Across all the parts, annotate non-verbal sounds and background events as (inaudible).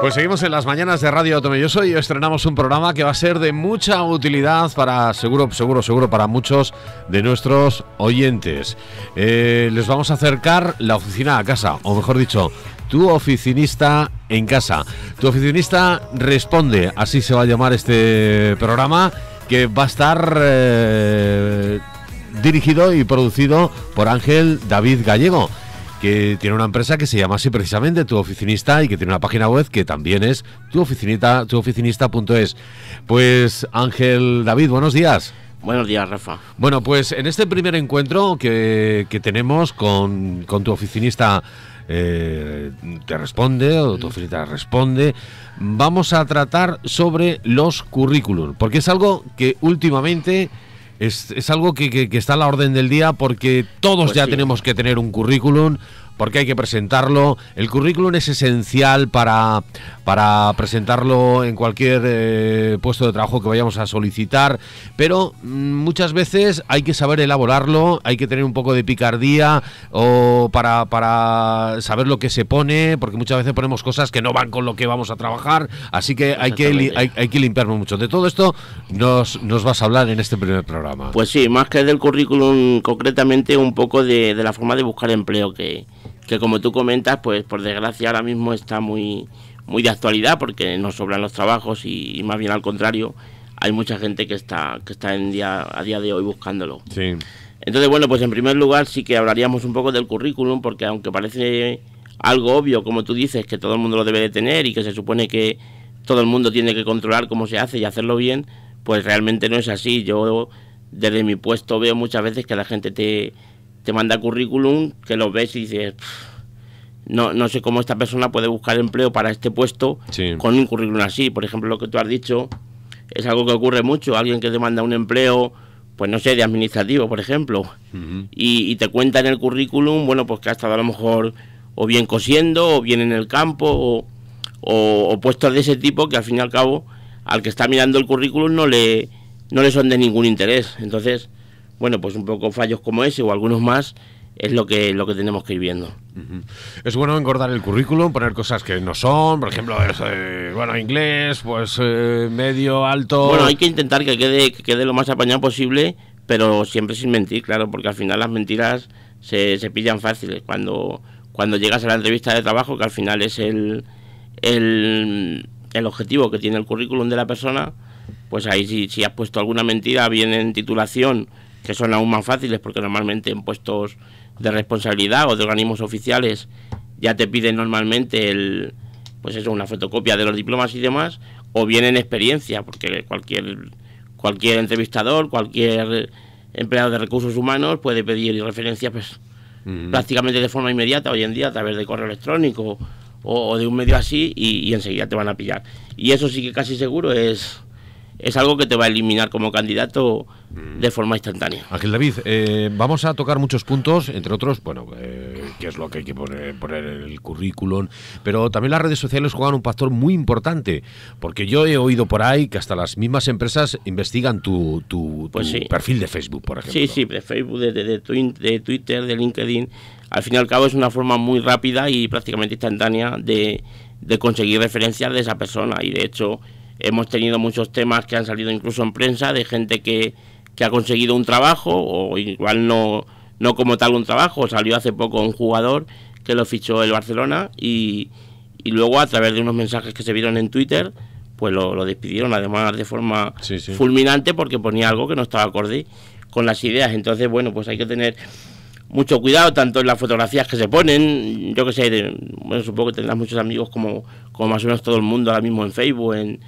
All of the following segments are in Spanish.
Pues seguimos en las mañanas de Radio Tomelloso y estrenamos un programa que va a ser de mucha utilidad para, seguro, seguro, seguro, para muchos de nuestros oyentes. Eh, les vamos a acercar la oficina a casa, o mejor dicho, tu oficinista en casa. Tu oficinista responde, así se va a llamar este programa, que va a estar eh, dirigido y producido por Ángel David Gallego que tiene una empresa que se llama así precisamente Tu Oficinista y que tiene una página web que también es tuoficinista, tuoficinista.es. Pues Ángel David, buenos días. Buenos días, Rafa. Bueno, pues en este primer encuentro que, tenemos con, tu oficinista eh, te responde o tu oficinista responde, vamos a tratar sobre los currículum, porque es algo que últimamente es, algo que, está a la orden del día porque todos pues ya tenemos que tener un currículum, porque hay que presentarlo. El currículum es esencial para, para presentarlo en cualquier eh, puesto de trabajo que vayamos a solicitar, pero mm, muchas veces hay que saber elaborarlo, hay que tener un poco de picardía o para, para saber lo que se pone, porque muchas veces ponemos cosas que no van con lo que vamos a trabajar, así que hay que, hay, hay que limpiarnos mucho. De todo esto nos, nos vas a hablar en este primer programa. Pues sí, más que del currículum, concretamente un poco de, de la forma de buscar empleo que que como tú comentas, pues por desgracia ahora mismo está muy, muy de actualidad porque nos sobran los trabajos y, más bien al contrario, hay mucha gente que está, que está en día, a día de hoy buscándolo. Sí. Entonces, bueno, pues en primer lugar sí que hablaríamos un poco del currículum porque aunque parece algo obvio, como tú dices, que todo el mundo lo debe de tener y que se supone que todo el mundo tiene que controlar cómo se hace y hacerlo bien, pues realmente no es así. Yo desde mi puesto veo muchas veces que la gente te, te manda currículum que lo ves y dices, no, no sé cómo esta persona puede buscar empleo para este puesto con un currículum así. Por ejemplo, lo que tú has dicho es algo que ocurre mucho. Alguien que te manda un empleo, pues no sé, de administrativo, por ejemplo, y, te cuenta en el currículum, bueno, pues que ha estado a lo mejor o bien cosiendo, o bien en el campo, o, o, puestos de ese tipo que al fin y al cabo al que está mirando el currículum no le, no le son de ningún interés. Entonces, bueno, pues un poco fallos como ese o algunos más es lo que, lo que tenemos que ir viendo. Es bueno engordar el currículum, poner cosas que no son, por ejemplo, eh, bueno, inglés, pues eh, medio, alto. Bueno, hay que intentar que quede, que quede lo más apañado posible, pero siempre sin mentir, claro, porque al final las mentiras se, se pillan fáciles. Cuando, cuando llegas a la entrevista de trabajo, que al final es el, el, el objetivo que tiene el currículum de la persona, pues ahí si, si has puesto alguna mentira, bien en titulación que son aún más fáciles porque normalmente en puestos de responsabilidad o de organismos oficiales ya te piden normalmente el pues eso una fotocopia de los diplomas y demás o bien en experiencia porque cualquier cualquier entrevistador cualquier empleado de recursos humanos puede pedir referencias pues prácticamente de forma inmediata hoy en día a través de correo electrónico o, de un medio así y, y enseguida te van a pillar. Y eso sí que casi seguro es es algo que te va a eliminar como candidato mm. de forma instantánea. Ángel David, eh, vamos a tocar muchos puntos, entre otros, bueno, eh, qué es lo que hay que poner, poner en el currículum, pero también las redes sociales juegan un factor muy importante, porque yo he oído por ahí que hasta las mismas empresas investigan tu, tu, pues perfil de Facebook, por ejemplo. Sí, sí, de Facebook, de, de, Twitter, de LinkedIn. Al fin y al cabo es una forma muy rápida y prácticamente instantánea de, de conseguir referencias de esa persona y de hecho Hemos tenido muchos temas que han salido incluso en prensa de gente que, ha conseguido un trabajo o igual no, no como tal un trabajo. Salió hace poco un jugador que lo fichó el Barcelona y, y luego a través de unos mensajes que se vieron en Twitter pues lo, despidieron además de forma fulminante porque ponía algo que no estaba acorde con las ideas. Entonces, bueno, pues hay que tener mucho cuidado tanto en las fotografías que se ponen, yo que sé, bueno, supongo que tendrás muchos amigos como, como más o menos todo el mundo ahora mismo en Facebook, en,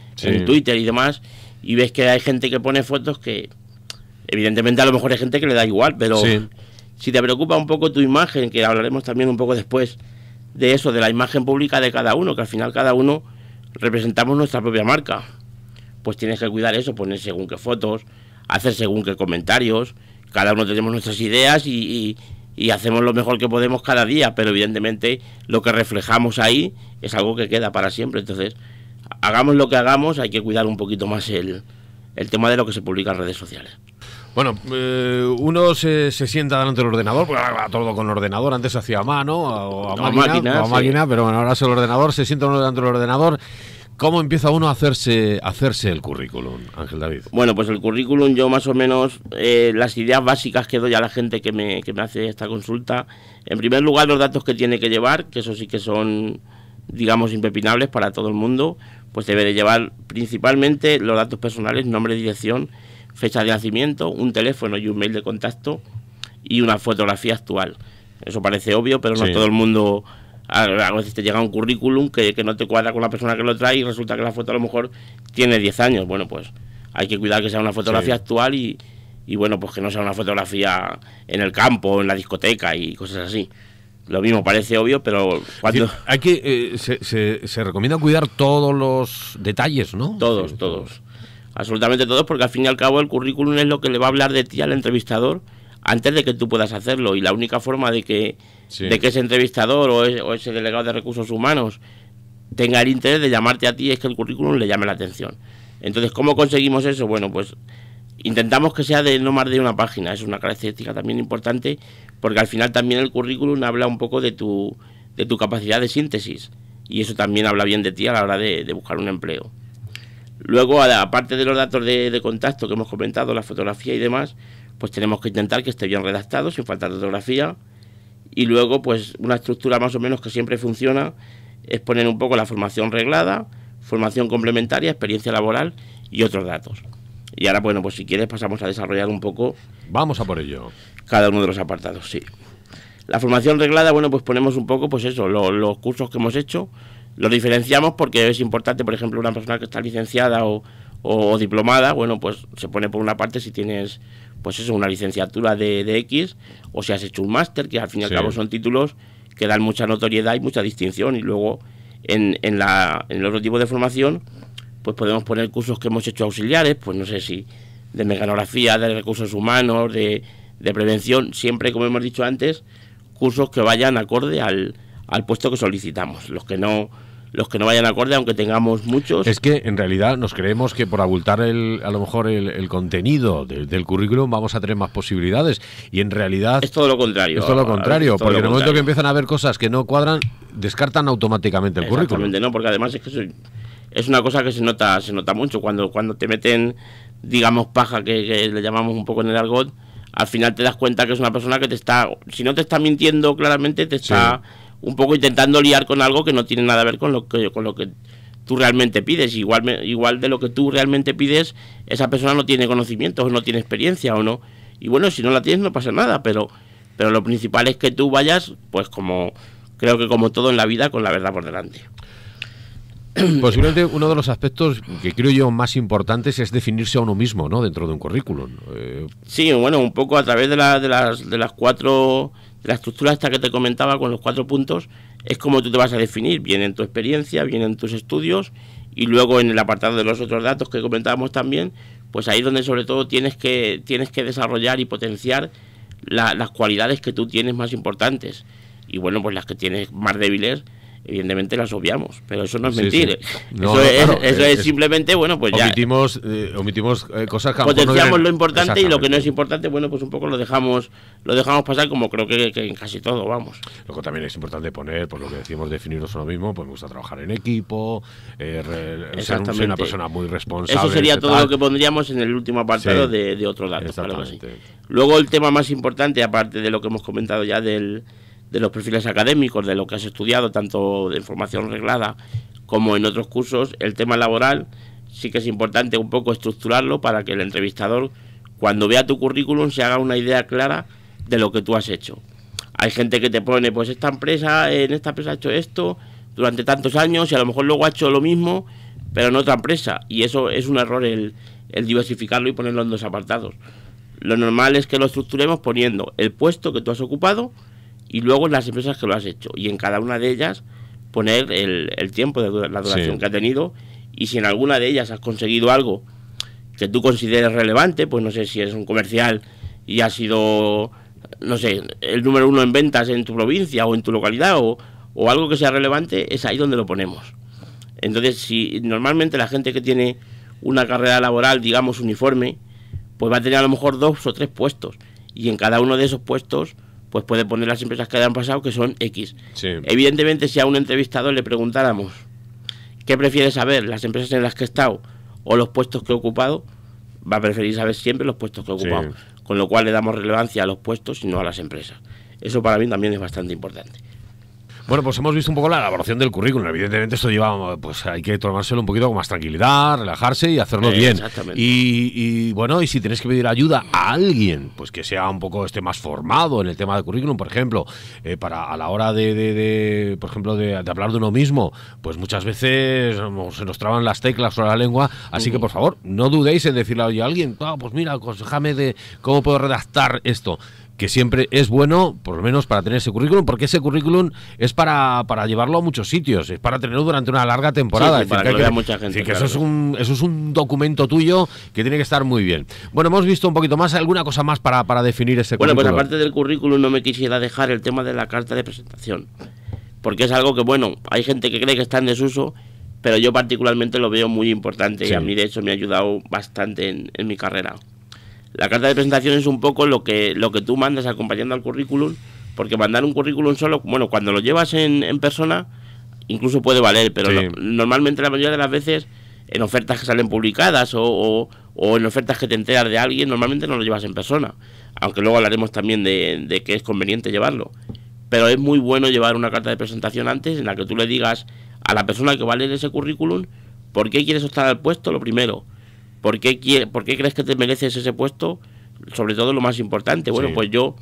Twitter y demás, y ves que hay gente que pone fotos que evidentemente a lo mejor hay gente que le da igual, pero si te preocupa un poco tu imagen, que hablaremos también un poco después de eso, de la imagen pública de cada uno, que al final cada uno representamos nuestra propia marca, pues tienes que cuidar eso, poner según qué fotos, hacer según qué comentarios, cada uno tenemos nuestras ideas y, hacemos lo mejor que podemos cada día, pero evidentemente lo que reflejamos ahí es algo que queda para siempre. Entonces, hagamos lo que hagamos, hay que cuidar un poquito más el, el tema de lo que se publica en redes sociales. Bueno, eh, uno se, sienta delante del ordenador, porque ahora todo con ordenador, antes se hacía a mano o a, máquina, máquina, pero bueno, ahora es el ordenador, se sienta uno delante del ordenador. ¿Cómo empieza uno a hacerse, hacerse el currículum, Ángel David? Bueno, pues el currículum yo más o menos, eh, las ideas básicas que doy a la gente que me, que me hace esta consulta, en primer lugar los datos que tiene que llevar, que eso sí que son, digamos, impepinables para todo el mundo, pues debe de llevar principalmente los datos personales, nombre, dirección, fecha de nacimiento, un teléfono y un mail de contacto y una fotografía actual. Eso parece obvio, pero no todo el mundo... A veces te llega un currículum que, no te cuadra con la persona que lo trae y resulta que la foto a lo mejor tiene 10 años. Bueno, pues hay que cuidar que sea una fotografía actual y, y bueno, pues que no sea una fotografía en el campo, en la discoteca y cosas así. Lo mismo parece obvio, pero cuando... Hay que, eh, se, se, recomienda cuidar todos los detalles, ¿no? Todos, todos absolutamente todos, porque al fin y al cabo el currículum es lo que le va a hablar de ti al entrevistador antes de que tú puedas hacerlo. Y la única forma de que, de que ese entrevistador o, ese delegado de recursos humanos tenga el interés de llamarte a ti es que el currículum le llame la atención. Entonces, ¿cómo conseguimos eso? Bueno, pues intentamos que sea de no más de una página. Es una característica también importante porque al final también el currículum habla un poco de tu, de tu capacidad de síntesis. Y eso también habla bien de ti a la hora de buscar un empleo. Luego, aparte de los datos de, contacto que hemos comentado, la fotografía y demás, pues tenemos que intentar que esté bien redactado, sin falta de fotografía. Y luego, pues una estructura más o menos que siempre funciona es poner un poco la formación reglada, formación complementaria, experiencia laboral y otros datos. Y ahora, bueno, pues si quieres pasamos a desarrollar un poco... Vamos a por ello. Cada uno de los apartados, sí. La formación reglada, bueno, pues ponemos un poco, pues eso, los cursos que hemos hecho, lo diferenciamos porque es importante, por ejemplo, una persona que está licenciada o, diplomada, bueno, pues se pone por una parte si tienes, pues eso, una licenciatura de, de X o si has hecho un máster, que al fin y al cabo son títulos que dan mucha notoriedad y mucha distinción. Y luego en, en, la, en el otro tipo de formación, pues podemos poner cursos que hemos hecho auxiliares, pues no sé si de mecanografía, de recursos humanos, de, de prevención, siempre, como hemos dicho antes, cursos que vayan acorde al, al puesto que solicitamos. Los que no los que no vayan acorde, aunque tengamos muchos. Es que en realidad nos creemos que por abultar el, a lo mejor el, contenido del currículum vamos a tener más posibilidades. Y en realidad. Es todo lo contrario. Es todo lo contrario, porque en el momento que empiezan a ver cosas que no cuadran, descartan automáticamente el currículum. No, porque además es que es una cosa que se nota, se nota mucho. Cuando, cuando te meten, digamos, paja, que, le llamamos un poco en el argot, al final te das cuenta que es una persona que te está. Si no te está mintiendo claramente, te está un poco intentando liar con algo que no tiene nada que ver con lo que, con lo que tú realmente pides. Igual, igual de lo que tú realmente pides, esa persona no tiene conocimientos o no tiene experiencia o no. Y bueno, si no la tienes no pasa nada, pero, pero lo principal es que tú vayas, pues como creo que como todo en la vida, con la verdad por delante. (clears throat) Posiblemente uno de los aspectos que creo yo más importantes es definirse a uno mismo, ¿no? Dentro de un currículum. Eh, sí, bueno, un poco a través de, la, de, las, de las cuatro la estructura esta que te comentaba con los cuatro puntos es como tú te vas a definir, bien en tu experiencia, bien en tus estudios y luego en el apartado de los otros datos que comentábamos también, pues ahí donde sobre todo tienes que, tienes que desarrollar y potenciar las cualidades que tú tienes más importantes. Y bueno, pues las que tienes más débiles evidentemente las obviamos, pero eso no es mentir. eso, es, simplemente, bueno, pues ya. Omitimos, eh, omitimos eh, cosas que Potenciamos lo importante y lo que no es importante, bueno, pues un poco lo dejamos lo dejamos pasar como creo que, en casi todo, vamos. Luego también es importante poner, por lo que decimos, definirnos uno mismo, pues me gusta trabajar en equipo, eh, ser, una persona muy responsable. Eso sería todo lo que pondríamos en el último apartado de, de otros datos. Luego el tema más importante, aparte de lo que hemos comentado ya del de los perfiles académicos, de lo que has estudiado, tanto de formación reglada como en otros cursos, el tema laboral sí que es importante un poco estructurarlo para que el entrevistador, cuando vea tu currículum, se haga una idea clara de lo que tú has hecho. Hay gente que te pone, pues esta empresa, en esta empresa ha hecho esto durante tantos años y a lo mejor luego ha hecho lo mismo, pero en otra empresa. Y eso es un error el, el diversificarlo y ponerlo en dos apartados. Lo normal es que lo estructuremos poniendo el puesto que tú has ocupado, y luego en las empresas que lo has hecho. Y en cada una de ellas poner el, el tiempo de la duración que ha tenido y si en alguna de ellas has conseguido algo que tú consideres relevante, pues no sé si es un comercial y ha sido, no sé, el número uno en ventas en tu provincia o en tu localidad o, o algo que sea relevante, es ahí donde lo ponemos. Entonces, si normalmente la gente que tiene una carrera laboral, digamos, uniforme, pues va a tener a lo mejor dos o tres puestos. Y en cada uno de esos puestos, pues puede poner las empresas que hayan pasado, que son X. Evidentemente, si a un entrevistado le preguntáramos qué prefiere saber, las empresas en las que he estado o los puestos que he ocupado, va a preferir saber siempre los puestos que he ocupado. Con lo cual le damos relevancia a los puestos y no a las empresas. Eso para mí también es bastante importante. Bueno, pues hemos visto un poco la elaboración del currículum. Evidentemente esto lleva, pues hay que tomárselo un poquito con más tranquilidad, relajarse y hacerlo bien. Exactamente. Y, bueno, y si tienes que pedir ayuda a alguien, pues que sea un poco este más formado en el tema del currículum, por ejemplo, eh, para a la hora de, por ejemplo, de, hablar de uno mismo, pues muchas veces se nos traban las teclas o la lengua. Así que por favor, no dudéis en decirle a alguien, ah, pues mira, aconsejame de cómo puedo redactar esto que siempre es bueno, por lo menos para tener ese currículum, porque ese currículum es para, para llevarlo a muchos sitios, es para tenerlo durante una larga temporada. para que, vea mucha gente. que eso, es un, eso es un documento tuyo que tiene que estar muy bien. Bueno, hemos visto un poquito más, alguna cosa más para, para definir ese currículum. Bueno, pues aparte del currículum no me quisiera dejar el tema de la carta de presentación, porque es algo que, bueno, hay gente que cree que está en desuso, pero yo particularmente lo veo muy importante y a mí de hecho me ha ayudado bastante en, en mi carrera. La carta de presentación es un poco lo que, lo que tú mandas acompañando al currículum, porque mandar un currículum solo, bueno, cuando lo llevas en, en persona, incluso puede valer, pero normalmente la mayoría de las veces en ofertas que salen publicadas o, o, en ofertas que te enteras de alguien, normalmente no lo llevas en persona, aunque luego hablaremos también de, de que es conveniente llevarlo. Pero es muy bueno llevar una carta de presentación antes en la que tú le digas a la persona que va a leer ese currículum por qué quieres optar al puesto, lo primero, ¿Por qué, ¿Por qué crees que te mereces ese puesto? Sobre todo lo más importante. Bueno, pues yo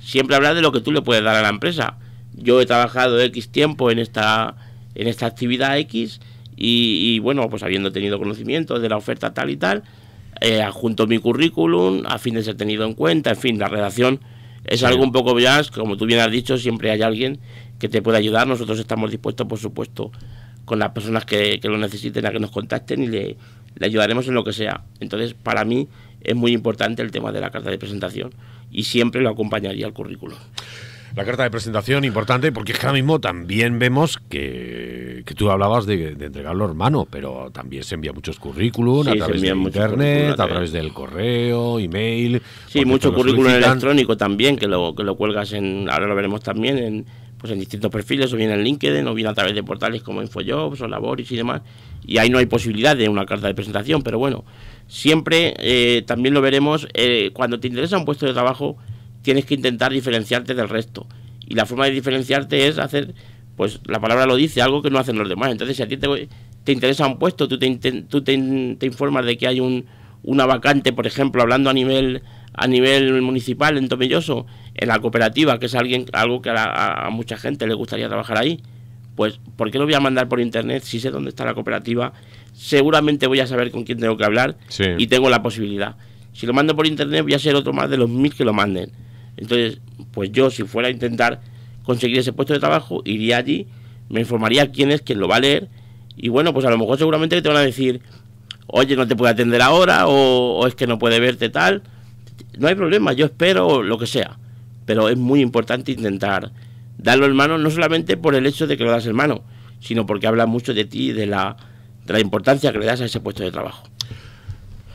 siempre hablar de lo que tú le puedes dar a la empresa. Yo he trabajado X tiempo en esta, en esta actividad X y, bueno, pues habiendo tenido conocimiento de la oferta tal y tal, eh, adjunto mi currículum a fin de ser tenido en cuenta. En fin, la redacción es algo un poco más, como tú bien has dicho, siempre hay alguien que te puede ayudar. Nosotros estamos dispuestos, por supuesto, con las personas que, que lo necesiten a que nos contacten y le, le ayudaremos en lo que sea. Entonces, para mí es muy importante el tema de la carta de presentación y siempre lo acompañaría al currículum. La carta de presentación importante porque es que ahora mismo también vemos que, que tú hablabas de, entregarlo hermano, pero también se envía muchos currículum a través de internet, a través del correo, email. Sí, mucho currículum electrónico también, que lo, que lo cuelgas en, ahora lo veremos también en, pues en distintos perfiles, o bien en LinkedIn, o bien a través de portales como InfoJobs o Laboris y demás y ahí no hay posibilidad de una carta de presentación, pero bueno, siempre eh, también lo veremos, eh, cuando te interesa un puesto de trabajo tienes que intentar diferenciarte del resto y la forma de diferenciarte es hacer, pues la palabra lo dice, algo que no hacen los demás, entonces si a ti te, te interesa un puesto, tú, te, tú te, informas de que hay un, una vacante, por ejemplo, hablando a nivel a nivel municipal en Tomilloso, en la cooperativa, que es alguien, algo que a mucha gente le gustaría trabajar ahí, pues ¿por qué lo voy a mandar por internet si sé dónde está la cooperativa? Seguramente voy a saber con quién tengo que hablar y tengo la posibilidad. Si lo mando por internet voy a ser otro más de los mil que lo manden. Entonces, pues yo si fuera a intentar conseguir ese puesto de trabajo, iría allí, me informaría quién es quien lo va a leer y bueno, pues a lo mejor seguramente te van a decir, oye, no te puede atender ahora o, o es que no puede verte tal. No hay problema, yo espero lo que sea. Pero es muy importante intentar darlo hermano no solamente por el hecho de que lo das hermano, sino porque habla mucho de ti y de la, de la importancia que le das a ese puesto de trabajo.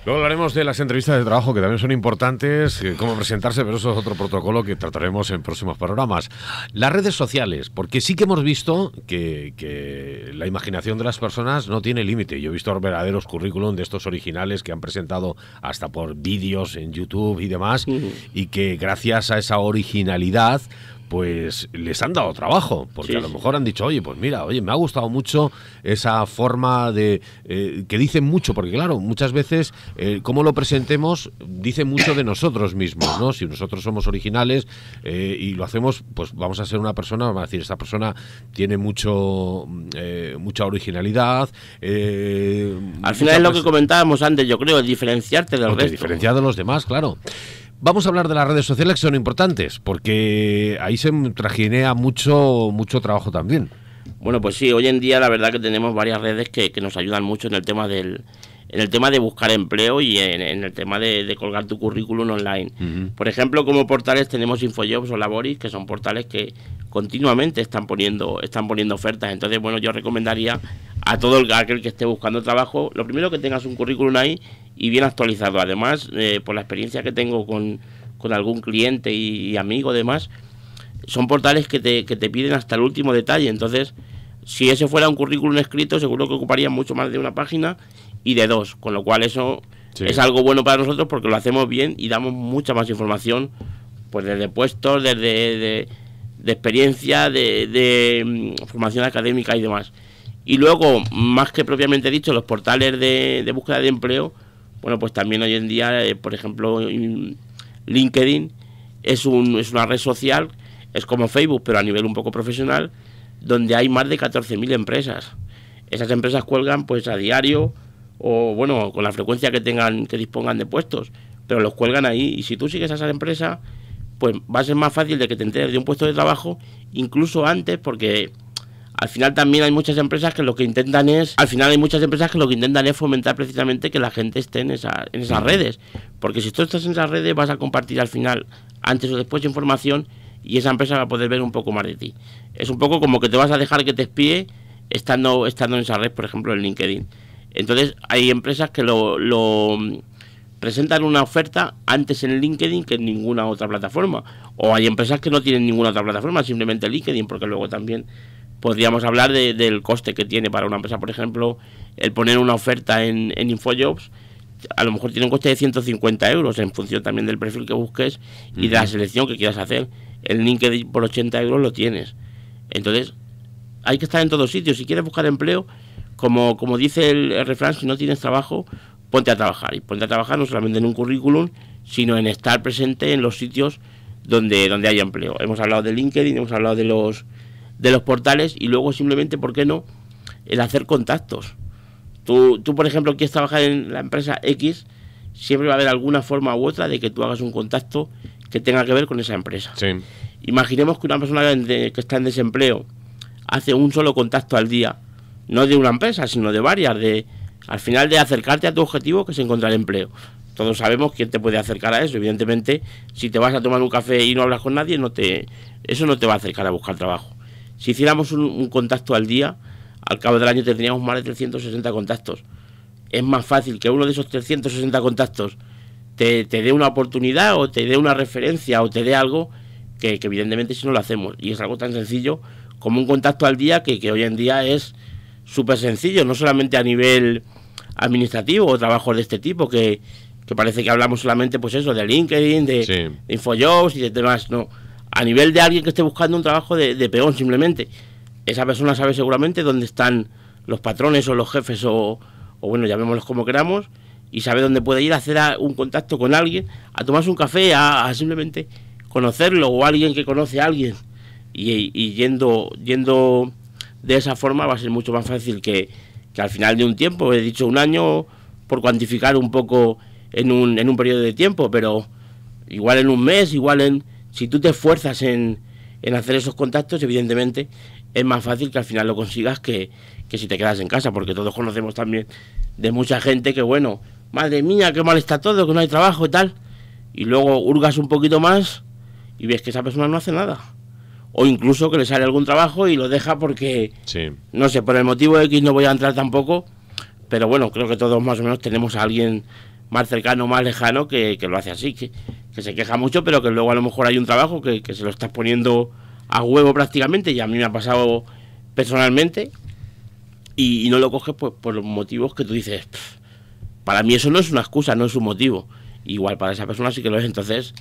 Luego hablaremos de las entrevistas de trabajo que también son importantes, eh, cómo presentarse, pero eso es otro protocolo que trataremos en próximos programas. Las redes sociales, porque sí que hemos visto que, que la imaginación de las personas no tiene límite. Yo he visto verdaderos currículum de estos originales que han presentado hasta por vídeos en YouTube y demás, y que gracias a esa originalidad pues les han dado trabajo, porque a lo mejor han dicho, oye, pues mira, oye, me ha gustado mucho esa forma de... Eh, que dicen mucho, porque claro, muchas veces eh, cómo lo presentemos dice mucho de nosotros mismos, ¿no? Si nosotros somos originales eh, y lo hacemos, pues vamos a ser una persona, vamos a decir, esta persona tiene mucho mucha originalidad. Al final es lo que comentábamos antes, yo creo, diferenciarte del resto. Diferenciar de los demás, claro. Vamos a hablar de las redes sociales que son importantes, porque ahí se trajinea mucho, mucho trabajo también. Bueno, pues sí, hoy en día la verdad que tenemos varias redes que, nos ayudan mucho en el tema del, en el tema de buscar empleo y en, el tema de, colgar tu currículum online. Por ejemplo, como portales tenemos InfoJobs o Laboris, que son portales que continuamente están poniendo, están poniendo ofertas. Entonces, bueno, yo recomendaría a todo el, aquel que esté buscando trabajo, lo primero que tengas un currículum ahí y bien actualizado. Además, eh, por la experiencia que tengo con, algún cliente y, amigo, demás, son portales que te, que te piden hasta el último detalle. Entonces, si ese fuera un currículum escrito, seguro que ocuparía mucho más de una página y de dos, con lo cual eso es algo bueno para nosotros porque lo hacemos bien y damos mucha más información, pues desde puestos, desde de, experiencia, de, mm, formación académica y demás. Y luego, más que propiamente dicho, los portales de, búsqueda de empleo, bueno, pues también hoy en día, eh, por ejemplo, LinkedIn es, un, es una red social, es como Facebook, pero a nivel un poco profesional, donde hay más de 14.000 empresas. Esas empresas cuelgan pues a diario o bueno, con la frecuencia que tengan, que dispongan de puestos, pero los cuelgan ahí y si tú sigues a esa empresa, pues va a ser más fácil de que te enteres de un puesto de trabajo, incluso antes, porque al final también hay muchas empresas que lo que intentan es, al final hay muchas empresas que lo que intentan es fomentar precisamente que la gente esté en, esa, en esas redes, porque si tú estás en esas redes vas a compartir al final, antes o después, información y esa empresa va a poder ver un poco más de ti. Es un poco como que te vas a dejar que te espíe estando, estando en esa red, por ejemplo, en LinkedIn. Entonces hay empresas que lo, presentan una oferta antes en LinkedIn que en ninguna otra plataforma. O hay empresas que no tienen ninguna otra plataforma, simplemente LinkedIn, porque luego también podríamos hablar del coste que tiene para una empresa, por ejemplo, el poner una oferta en, en InfoJobs. A lo mejor tiene un coste de 150 euros en función también del perfil que busques y de la selección que quieras hacer. El LinkedIn por 80 euros lo tienes. Entonces, hay que estar en todos sitios. Si quieres buscar empleo, como, como dice el, refrán, si no tienes trabajo, ponte a trabajar. Y ponte a trabajar no solamente en un currículum, sino en estar presente en los sitios donde, donde haya empleo. Hemos hablado de LinkedIn, hemos hablado de los, de los portales y luego simplemente, ¿por qué no?, el hacer contactos. Tú, tú, por ejemplo, quieres trabajar en la empresa X, siempre va a haber alguna forma u otra de que tú hagas un contacto que tenga que ver con esa empresa. Imaginemos que una persona que está en desempleo hace un solo contacto al día no de una empresa, sino de varias, de al final de acercarte a tu objetivo que es encontrar empleo. Todos sabemos quién te puede acercar a eso. Evidentemente, si te vas a tomar un café y no hablas con nadie, no te, eso no te va a acercar a buscar trabajo. Si hiciéramos un, contacto al día, al cabo del año tendríamos más de 360 contactos. Es más fácil que uno de esos 360 contactos te, dé una oportunidad o te dé una referencia o te dé algo que, evidentemente si no lo hacemos. Y es algo tan sencillo como un contacto al día que hoy en día es súper sencillo, no solamente a nivel administrativo o trabajos de este tipo, que, parece que hablamos solamente, pues eso, de LinkedIn, de, InfoJobs y de demás, no. A nivel de alguien que esté buscando un trabajo de, peón, simplemente. Esa persona sabe seguramente dónde están los patrones o los jefes o, o bueno, llamémoslos como queramos, y sabe dónde puede ir a hacer un contacto con alguien, a tomarse un café, a, simplemente conocerlo o alguien que conoce a alguien. Y, y yendo, yendo de esa forma va a ser mucho más fácil que, al final de un tiempo, he dicho un año por cuantificar un poco en un, en un periodo de tiempo, pero igual en un mes, igual en... Si tú te esfuerzas en, en hacer esos contactos, evidentemente es más fácil que al final lo consigas que, que si te quedas en casa, porque todos conocemos también de mucha gente que, bueno, madre mía, qué mal está todo, que no hay trabajo y tal, y luego hurgas un poquito más y ves que esa persona no hace nada o incluso que le sale algún trabajo y lo deja porque, no sé, por el motivo X no voy a entrar tampoco, pero bueno, creo que todos más o menos tenemos a alguien más cercano, más lejano que, lo hace así, que, se queja mucho, pero que luego a lo mejor hay un trabajo que, se lo estás poniendo a huevo prácticamente, y a mí me ha pasado personalmente, y, no lo coges pues, por motivos que tú dices, para mí eso no es una excusa, no es un motivo. Igual para esa persona sí que lo es, entonces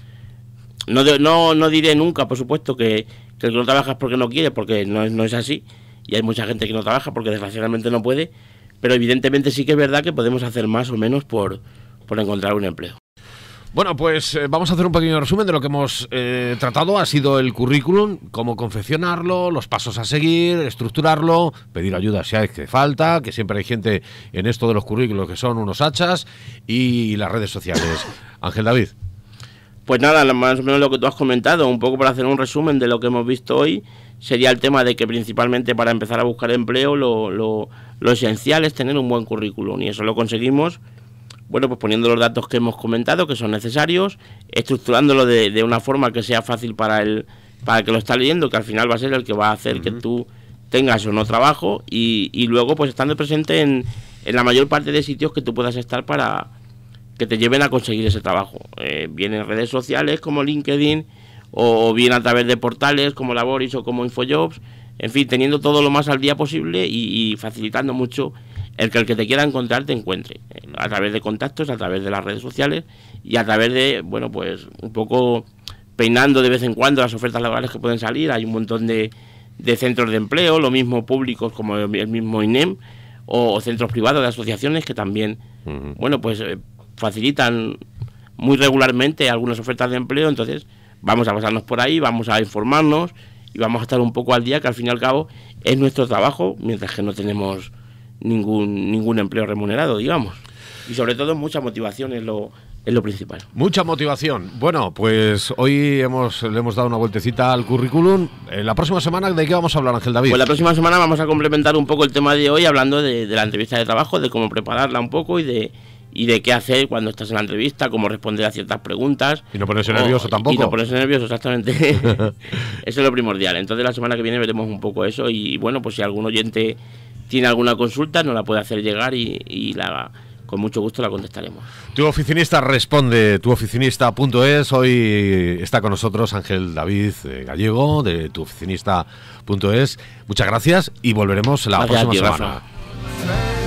no, no, no diré nunca, por supuesto, que, que no trabaja es porque no quiere, porque no es, no es así. Y hay mucha gente que no trabaja porque desgraciadamente no puede. Pero evidentemente sí que es verdad que podemos hacer más o menos por, por encontrar un empleo. Bueno, pues eh, vamos a hacer un pequeño resumen de lo que hemos eh, tratado. Ha sido el currículum, cómo confeccionarlo, los pasos a seguir, estructurarlo, pedir ayuda si hay que falta, que siempre hay gente en esto de los currículos que son unos hachas y las redes sociales. (laughs) Ángel David. Pues nada, más o menos lo que tú has comentado, un poco para hacer un resumen de lo que hemos visto hoy. sería el tema de que principalmente para empezar a buscar empleo lo, lo, lo esencial es tener un buen currículum y eso lo conseguimos bueno, pues poniendo los datos que hemos comentado, que son necesarios, estructurándolo de, de, una forma que sea fácil para el, para el que lo está leyendo, que al final va a ser el que va a hacer que tú tengas o no trabajo, y, y luego pues estando presente en, en, la mayor parte de sitios que tú puedas estar para que te lleven a conseguir ese trabajo. Eh, bien en redes sociales como LinkedIn, o, bien a través de portales como Laboris o como Infojobs, en fin, teniendo todo lo más al día posible y, y facilitando mucho el que el que te quiera encontrar te encuentre, eh, a través de contactos, a través de las redes sociales y a través de, bueno, pues un poco peinando de vez en cuando las ofertas laborales que pueden salir, hay un montón de, de centros de empleo, lo mismo públicos como el mismo INEM, o, o centros privados de asociaciones que también, uh -huh. bueno, pues eh, facilitan muy regularmente algunas ofertas de empleo, entonces vamos a pasarnos por ahí, vamos a informarnos y vamos a estar un poco al día, que al fin y al cabo es nuestro trabajo, mientras que no tenemos ningún, ningún empleo remunerado, digamos. Y sobre todo mucha motivación es lo, es lo principal. Mucha motivación. Bueno, pues hoy hemos, le hemos dado una vueltecita al currículum. Eh, la próxima semana, ¿de qué vamos a hablar, Ángel David? Pues la próxima semana vamos a complementar un poco el tema de hoy hablando de, de la entrevista de trabajo, de cómo prepararla un poco y de, y de qué hacer cuando estás en la entrevista, cómo responder a ciertas preguntas. Y no ponerse nervioso tampoco. Y no ponerse nervioso, exactamente. (laughs) (laughs) eso es lo primordial. Entonces la semana que viene veremos un poco eso y bueno, pues si algún oyente tiene alguna consulta, nos la puede hacer llegar y, y la, con mucho gusto la contestaremos. Tu oficinista responde, tuoficinista.es. Hoy está con nosotros Ángel David eh, Gallego de tuoficinista.es. Muchas gracias y volveremos la gracias próxima ti, semana. Rafa.